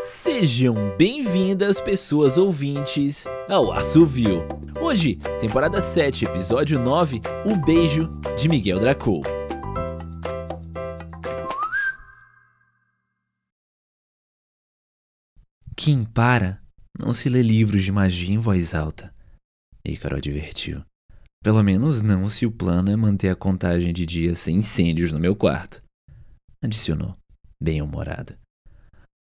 Sejam bem-vindas, pessoas ouvintes, ao Assovio. Hoje, temporada 7, episódio 9, O Beijo de Miguel Dracou. Quem para, não se lê livros de magia em voz alta. Ícaro advertiu. Pelo menos não se o plano é manter a contagem de dias sem incêndios no meu quarto. Adicionou, bem-humorado.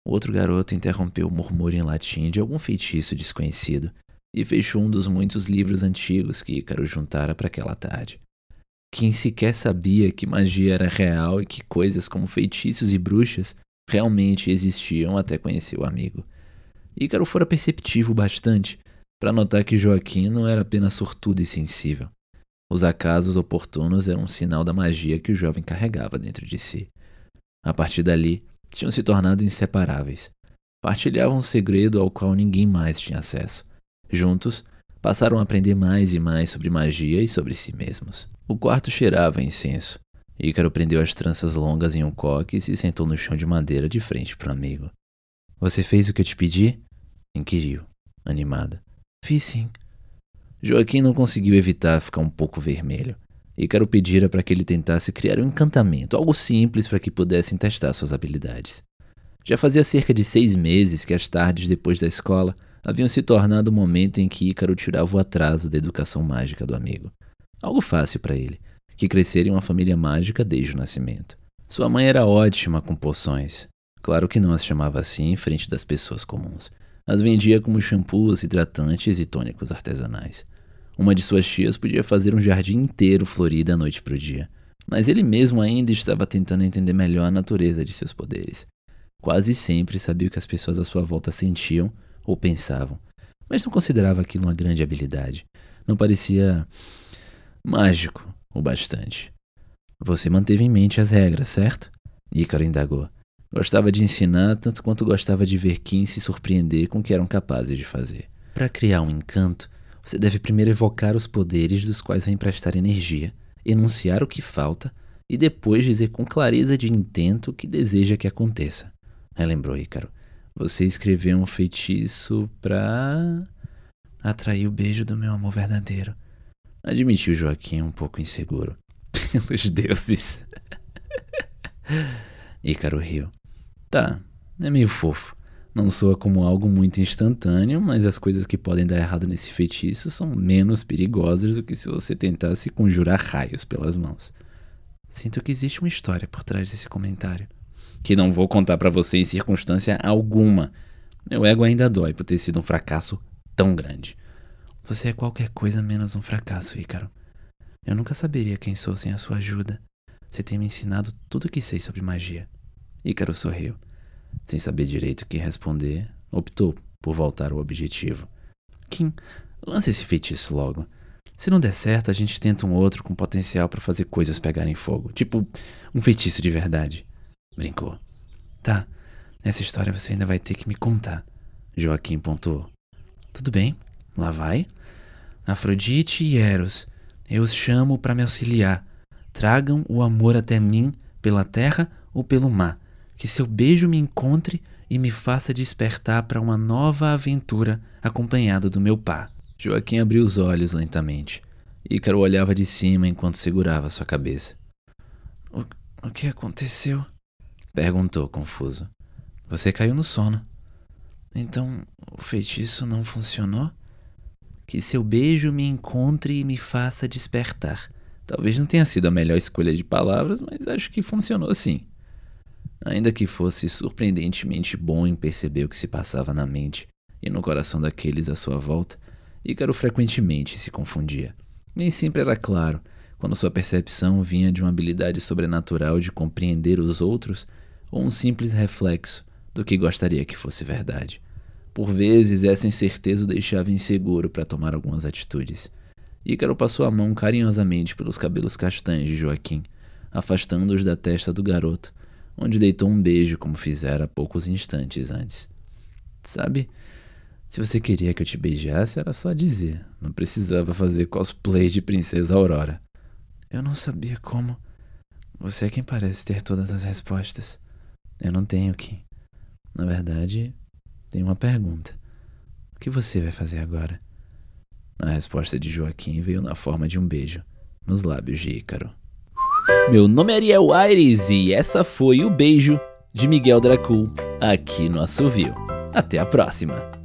O outro garoto interrompeu o murmúrio em latim de algum feitiço desconhecido e fechou um dos muitos livros antigos que Ícaro juntara para aquela tarde. Quem sequer sabia que magia era real e que coisas como feitiços e bruxas realmente existiam até conhecer o amigo. Ícaro fora perceptivo bastante para notar que Joaquim não era apenas sortudo e sensível. Os acasos oportunos eram um sinal da magia que o jovem carregava dentro de si. A partir dali, tinham se tornado inseparáveis. Partilhavam um segredo ao qual ninguém mais tinha acesso. Juntos, passaram a aprender mais e mais sobre magia e sobre si mesmos. O quarto cheirava a incenso. Ícaro prendeu as tranças longas em um coque e se sentou no chão de madeira de frente para o amigo. Você fez o que eu te pedi? inquiriu, animada. Fiz sim. Joaquim não conseguiu evitar ficar um pouco vermelho. Ícaro pedira para que ele tentasse criar um encantamento, algo simples para que pudessem testar suas habilidades. Já fazia cerca de seis meses que as tardes depois da escola haviam se tornado o momento em que Ícaro tirava o atraso da educação mágica do amigo. Algo fácil para ele, que crescera em uma família mágica desde o nascimento. Sua mãe era ótima com poções. Claro que não as chamava assim em frente das pessoas comuns. As vendia como shampoos, hidratantes e tônicos artesanais. Uma de suas tias podia fazer um jardim inteiro florido da noite para o dia, mas ele mesmo ainda estava tentando entender melhor a natureza de seus poderes. Quase sempre sabia o que as pessoas à sua volta sentiam ou pensavam, mas não considerava aquilo uma grande habilidade. Não parecia mágico o bastante. Você manteve em mente as regras, certo? Ícaro indagou. Gostava de ensinar tanto quanto gostava de ver Kim se surpreender com o que eram capazes de fazer. Para criar um encanto, você deve primeiro evocar os poderes dos quais vai emprestar energia, enunciar o que falta e depois dizer com clareza de intento o que deseja que aconteça. Relembrou Ícaro. Você escreveu um feitiço pra. atrair o beijo do meu amor verdadeiro. Admitiu Joaquim um pouco inseguro. Pelos deuses. Ícaro riu. Tá, é meio fofo. Não soa como algo muito instantâneo, mas as coisas que podem dar errado nesse feitiço são menos perigosas do que se você tentasse conjurar raios pelas mãos. Sinto que existe uma história por trás desse comentário. Que não vou contar para você em circunstância alguma. Meu ego ainda dói por ter sido um fracasso tão grande. Você é qualquer coisa menos um fracasso, Ícaro. Eu nunca saberia quem sou sem a sua ajuda. Você tem me ensinado tudo o que sei sobre magia. Ícaro sorriu. Sem saber direito o que responder, optou por voltar ao objetivo. Kim, lance esse feitiço logo. Se não der certo, a gente tenta um outro com potencial para fazer coisas pegarem fogo. Tipo, um feitiço de verdade. Brincou. Tá, nessa história você ainda vai ter que me contar. Joaquim pontuou. Tudo bem, lá vai. Afrodite e Eros, eu os chamo para me auxiliar. Tragam o amor até mim pela terra ou pelo mar que seu beijo me encontre e me faça despertar para uma nova aventura acompanhado do meu pá. Joaquim abriu os olhos lentamente. Ícaro olhava de cima enquanto segurava sua cabeça. O, o que aconteceu? Perguntou, confuso. Você caiu no sono. Então o feitiço não funcionou? Que seu beijo me encontre e me faça despertar. Talvez não tenha sido a melhor escolha de palavras, mas acho que funcionou sim. Ainda que fosse surpreendentemente bom em perceber o que se passava na mente e no coração daqueles à sua volta, Ícaro frequentemente se confundia. Nem sempre era claro quando sua percepção vinha de uma habilidade sobrenatural de compreender os outros ou um simples reflexo do que gostaria que fosse verdade. Por vezes, essa incerteza o deixava inseguro para tomar algumas atitudes. Ícaro passou a mão carinhosamente pelos cabelos castanhos de Joaquim, afastando-os da testa do garoto onde deitou um beijo como fizera poucos instantes antes. Sabe, se você queria que eu te beijasse, era só dizer. Não precisava fazer cosplay de Princesa Aurora. Eu não sabia como. Você é quem parece ter todas as respostas. Eu não tenho, Kim. Na verdade, tem uma pergunta. O que você vai fazer agora? A resposta de Joaquim veio na forma de um beijo nos lábios de Ícaro. Meu nome é Ariel Aires e essa foi o beijo de Miguel Dracul aqui no Assovio. Até a próxima!